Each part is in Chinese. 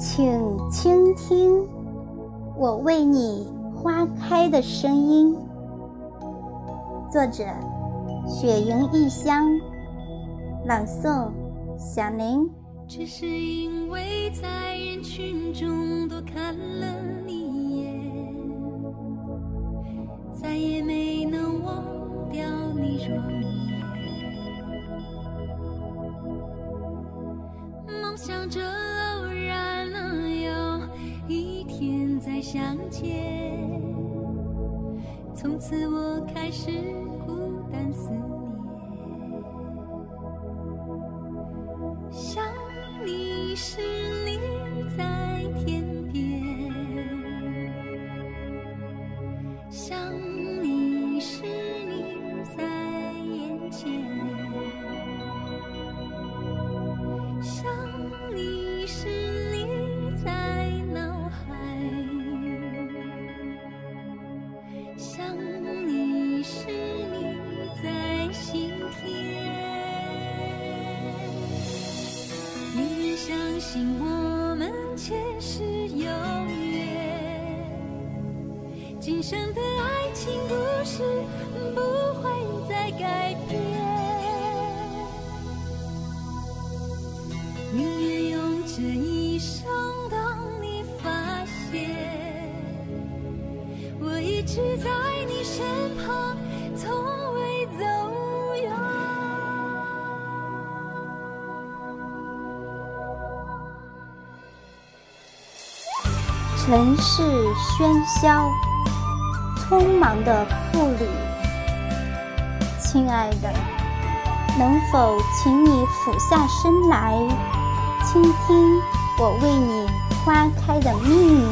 请倾听我为你花开的声音。作者：雪莹异乡，朗诵：小林。只是因为在人群中多看了你一眼，再也没能忘掉你容相见，从此我开始孤单思念。想你时，你在天边；想信我们前世有约，今生的爱情故事不会再改变。城市喧嚣，匆忙的步履。亲爱的，能否请你俯下身来，倾听我为你花开的秘密？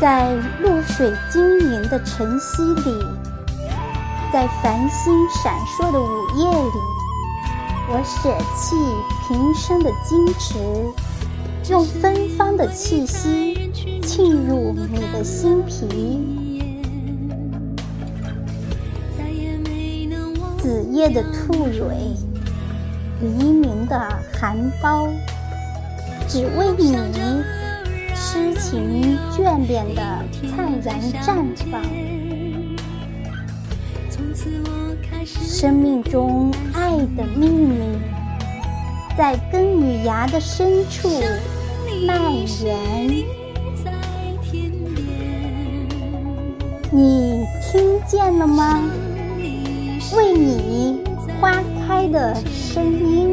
在露水晶莹的晨曦里，在繁星闪烁的午夜里，我舍弃平生的矜持。用芬芳的气息沁入你的心脾，子夜的兔蕊，黎明的含苞，只为你痴情眷恋的灿然绽放。生命中爱的秘密，在根与芽的深处。蔓延，你听见了吗？为你花开的声音。